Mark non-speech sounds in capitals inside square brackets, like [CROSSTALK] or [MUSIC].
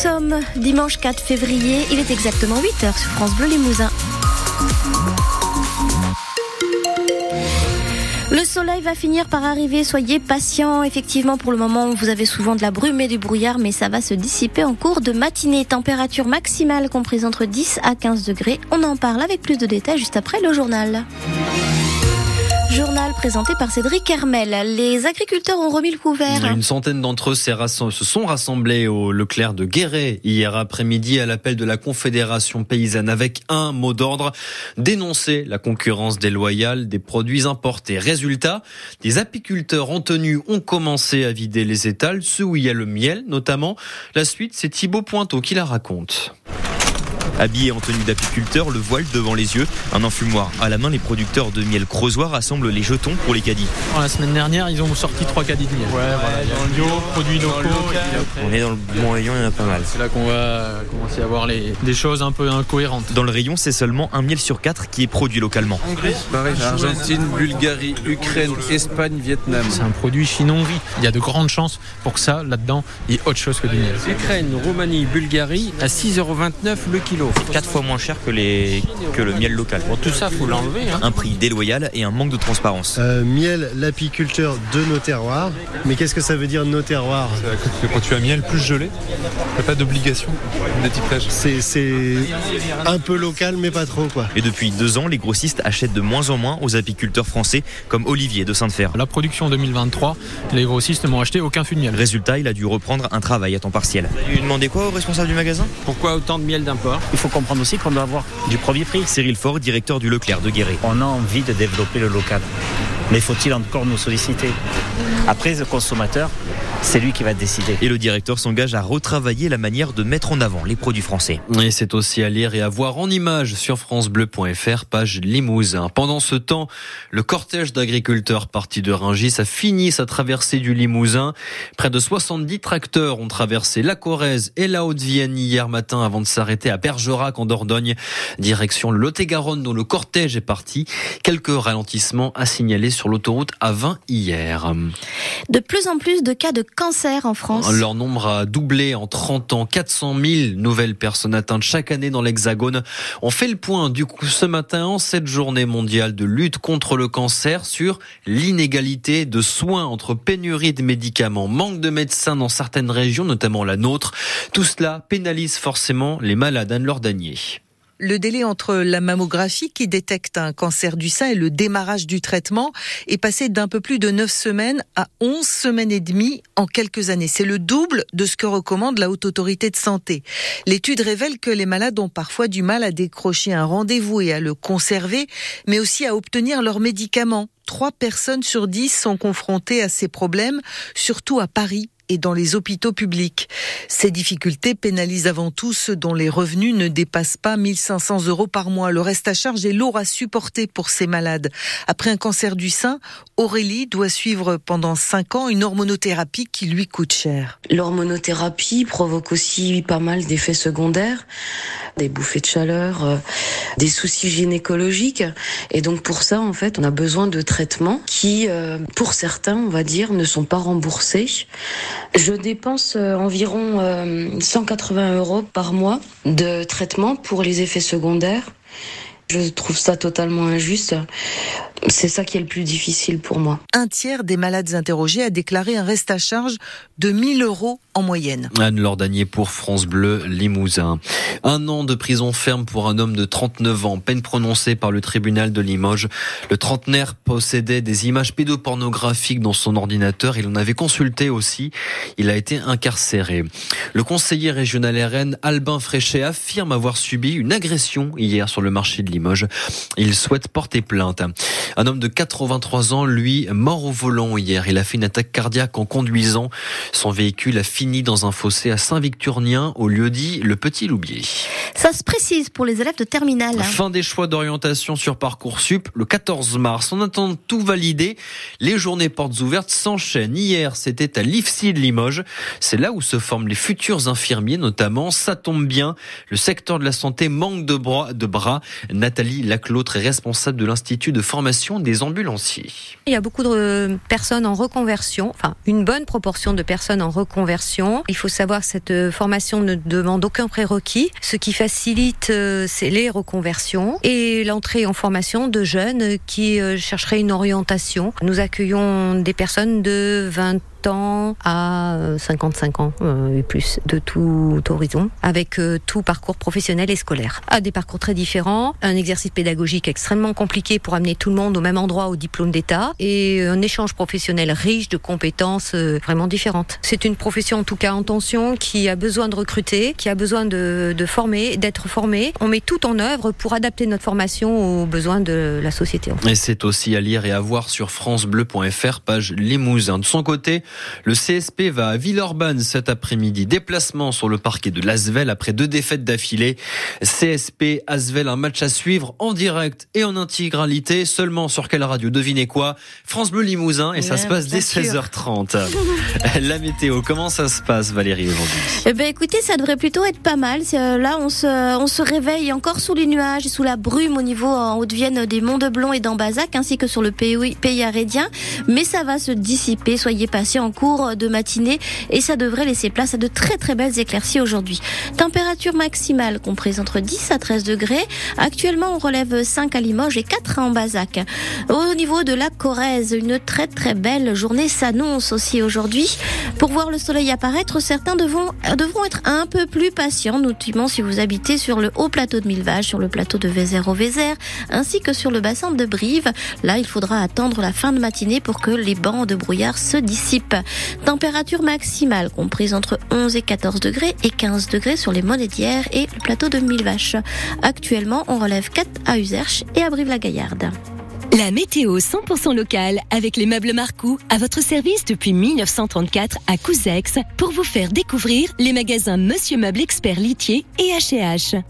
sommes dimanche 4 février, il est exactement 8h sur France Bleu Limousin. Le soleil va finir par arriver, soyez patients. Effectivement, pour le moment, vous avez souvent de la brume et du brouillard, mais ça va se dissiper en cours de matinée. Température maximale comprise entre 10 à 15 degrés. On en parle avec plus de détails juste après le journal. Journal présenté par Cédric Hermel. Les agriculteurs ont remis le couvert. Une centaine d'entre eux se sont rassemblés au Leclerc de Guéret hier après-midi à l'appel de la Confédération paysanne avec un mot d'ordre dénoncer la concurrence déloyale des produits importés. Résultat, des apiculteurs en tenue ont commencé à vider les étals, ceux où il y a le miel notamment. La suite, c'est Thibaut Pointeau qui la raconte. Habillés en tenue d'apiculteur, le voile devant les yeux, un enfumoir à la main, les producteurs de miel creusois rassemblent les jetons pour les caddies. La semaine dernière, ils ont sorti trois caddies de miel. Ouais, voilà, dans le bio, produits locaux. On est dans le bon rayon, il y en a pas mal. C'est là qu'on va commencer à voir les, des choses un peu incohérentes. Dans le rayon, c'est seulement un miel sur quatre qui est produit localement. Hongrie, Argentine, Bulgarie, Ukraine, Espagne, Vietnam. C'est un produit Chine-Hongrie. Il y a de grandes chances pour que ça, là-dedans, il y ait autre chose que du miel. Ukraine, Roumanie, Bulgarie, à 6,29€ le kilo. 4 fois moins cher que, les, que le miel local. Bon, tout ça, faut l'enlever. Hein. Un prix déloyal et un manque de transparence. Euh, miel, l'apiculteur de nos terroirs. Mais qu'est-ce que ça veut dire nos terroirs Quand tu as miel plus gelé, il n'y a pas d'obligation d'étiquetage. C'est un peu local, mais pas trop. quoi. Et depuis deux ans, les grossistes achètent de moins en moins aux apiculteurs français, comme Olivier de Sainte-Fer. La production 2023, les grossistes n'ont acheté aucun fût de miel. Résultat, il a dû reprendre un travail à temps partiel. Vous demandez quoi au responsable du magasin? Pourquoi autant de miel d'import? Il faut comprendre aussi qu'on doit avoir du premier prix. Cyril Faure, directeur du Leclerc de Guéret. On a envie de développer le local. Mais faut-il encore nous solliciter? Après, le consommateur, c'est lui qui va décider. Et le directeur s'engage à retravailler la manière de mettre en avant les produits français. Et c'est aussi à lire et à voir en images sur francebleu.fr, page Limousin. Pendant ce temps, le cortège d'agriculteurs partis de Rungis a fini sa traversée du Limousin. Près de 70 tracteurs ont traversé la Corrèze et la Haute-Vienne hier matin avant de s'arrêter à Bergerac en Dordogne, direction le Lot-et-Garonne dont le cortège est parti. Quelques ralentissements à signaler sur l'autoroute A20 hier. De plus en plus de cas de cancer en France. Leur nombre a doublé en 30 ans. 400 000 nouvelles personnes atteintes chaque année dans l'Hexagone. On fait le point du coup ce matin en cette journée mondiale de lutte contre le cancer sur l'inégalité de soins entre pénurie de médicaments, manque de médecins dans certaines régions, notamment la nôtre. Tout cela pénalise forcément les malades. Anne-Laure Danier. Le délai entre la mammographie qui détecte un cancer du sein et le démarrage du traitement est passé d'un peu plus de 9 semaines à 11 semaines et demie en quelques années. C'est le double de ce que recommande la Haute Autorité de Santé. L'étude révèle que les malades ont parfois du mal à décrocher un rendez-vous et à le conserver, mais aussi à obtenir leurs médicaments. Trois personnes sur dix sont confrontées à ces problèmes, surtout à Paris et dans les hôpitaux publics. Ces difficultés pénalisent avant tout ceux dont les revenus ne dépassent pas 1500 euros par mois. Le reste à charge est lourd à supporter pour ces malades. Après un cancer du sein, Aurélie doit suivre pendant 5 ans une hormonothérapie qui lui coûte cher. L'hormonothérapie provoque aussi pas mal d'effets secondaires, des bouffées de chaleur, euh, des soucis gynécologiques. Et donc pour ça, en fait, on a besoin de traitements qui, euh, pour certains, on va dire, ne sont pas remboursés. Je dépense euh, environ 180 euros par mois de traitement pour les effets secondaires. Je trouve ça totalement injuste. C'est ça qui est le plus difficile pour moi. Un tiers des malades interrogés a déclaré un reste à charge de 1000 euros en moyenne. Anne Lordanier pour France Bleu Limousin. Un an de prison ferme pour un homme de 39 ans, peine prononcée par le tribunal de Limoges. Le trentenaire possédait des images pédopornographiques dans son ordinateur. Il en avait consulté aussi. Il a été incarcéré. Le conseiller régional RN, Albin Fréchet, affirme avoir subi une agression hier sur le marché de Limoges. Il souhaite porter plainte. Un homme de 83 ans, lui, mort au volant hier. Il a fait une attaque cardiaque en conduisant. Son véhicule a fini dans un fossé à Saint-Victurnien, au lieu dit Le Petit Loubier. Ça se précise pour les élèves de terminale. Fin des choix d'orientation sur Parcoursup le 14 mars. En attendant tout valider, les journées portes ouvertes s'enchaînent. Hier, c'était à l'IFSI de Limoges. C'est là où se forment les futurs infirmiers, notamment. Ça tombe bien. Le secteur de la santé manque de bras. De bras. Nathalie Laclautre est responsable de l'Institut de formation des ambulanciers. Il y a beaucoup de personnes en reconversion, enfin une bonne proportion de personnes en reconversion. Il faut savoir que cette formation ne demande aucun prérequis, ce qui facilite euh, c'est les reconversions et l'entrée en formation de jeunes qui euh, chercheraient une orientation. Nous accueillons des personnes de 20 ans à 55 ans euh, et plus de tout horizon, avec euh, tout parcours professionnel et scolaire. À des parcours très différents, un exercice pédagogique extrêmement compliqué pour amener tout le monde au même endroit au diplôme d'État et un échange professionnel riche de compétences euh, vraiment différentes. C'est une profession en tout cas en tension qui a besoin de recruter, qui a besoin de, de former, d'être formé. On met tout en œuvre pour adapter notre formation aux besoins de la société. Et c'est aussi à lire et à voir sur francebleu.fr, page Limousin. De son côté, le CSP va à Villeurbanne cet après-midi. Déplacement sur le parquet de l'Asvel après deux défaites d'affilée. CSP, Asvel, un match à suivre en direct et en intégralité. Seulement sur quelle radio Devinez quoi? France Bleu Limousin et ça se passe dès 16h30. [LAUGHS] La météo, comment ça se passe Valérie aujourd'hui? Eh ben écoutez, ça devrait plutôt être pas mal. Euh, là, on se, on se réveille encore sous les nuages et sous la brume au niveau en Haute-Vienne des Monts de Blon et d'Ambazac ainsi que sur le pays, pays arédien. Mais ça va se dissiper. Soyez patients en cours de matinée et ça devrait laisser place à de très très belles éclaircies aujourd'hui. Température maximale comprise entre 10 à 13 degrés. Actuellement, on relève 5 à Limoges et 4 à Ambazac. Au niveau de la Corrèze, une très très belle journée s'annonce aussi aujourd'hui. Pour voir le soleil apparaître, certains devront, devront être un peu plus patients, notamment si vous habitez sur le haut plateau de Millevaches, sur le plateau de Vézère au Vézère, ainsi que sur le bassin de Brive. Là, il faudra attendre la fin de matinée pour que les bancs de brouillard se dissipent. Température maximale comprise entre 11 et 14 degrés et 15 degrés sur les Monédières et le plateau de Millevaches. Actuellement, on relève 4 à Userche et à Brive-la-Gaillarde. La météo 100% locale avec les meubles Marcou à votre service depuis 1934 à Couzex pour vous faire découvrir les magasins Monsieur Meuble Expert Litier et H&H.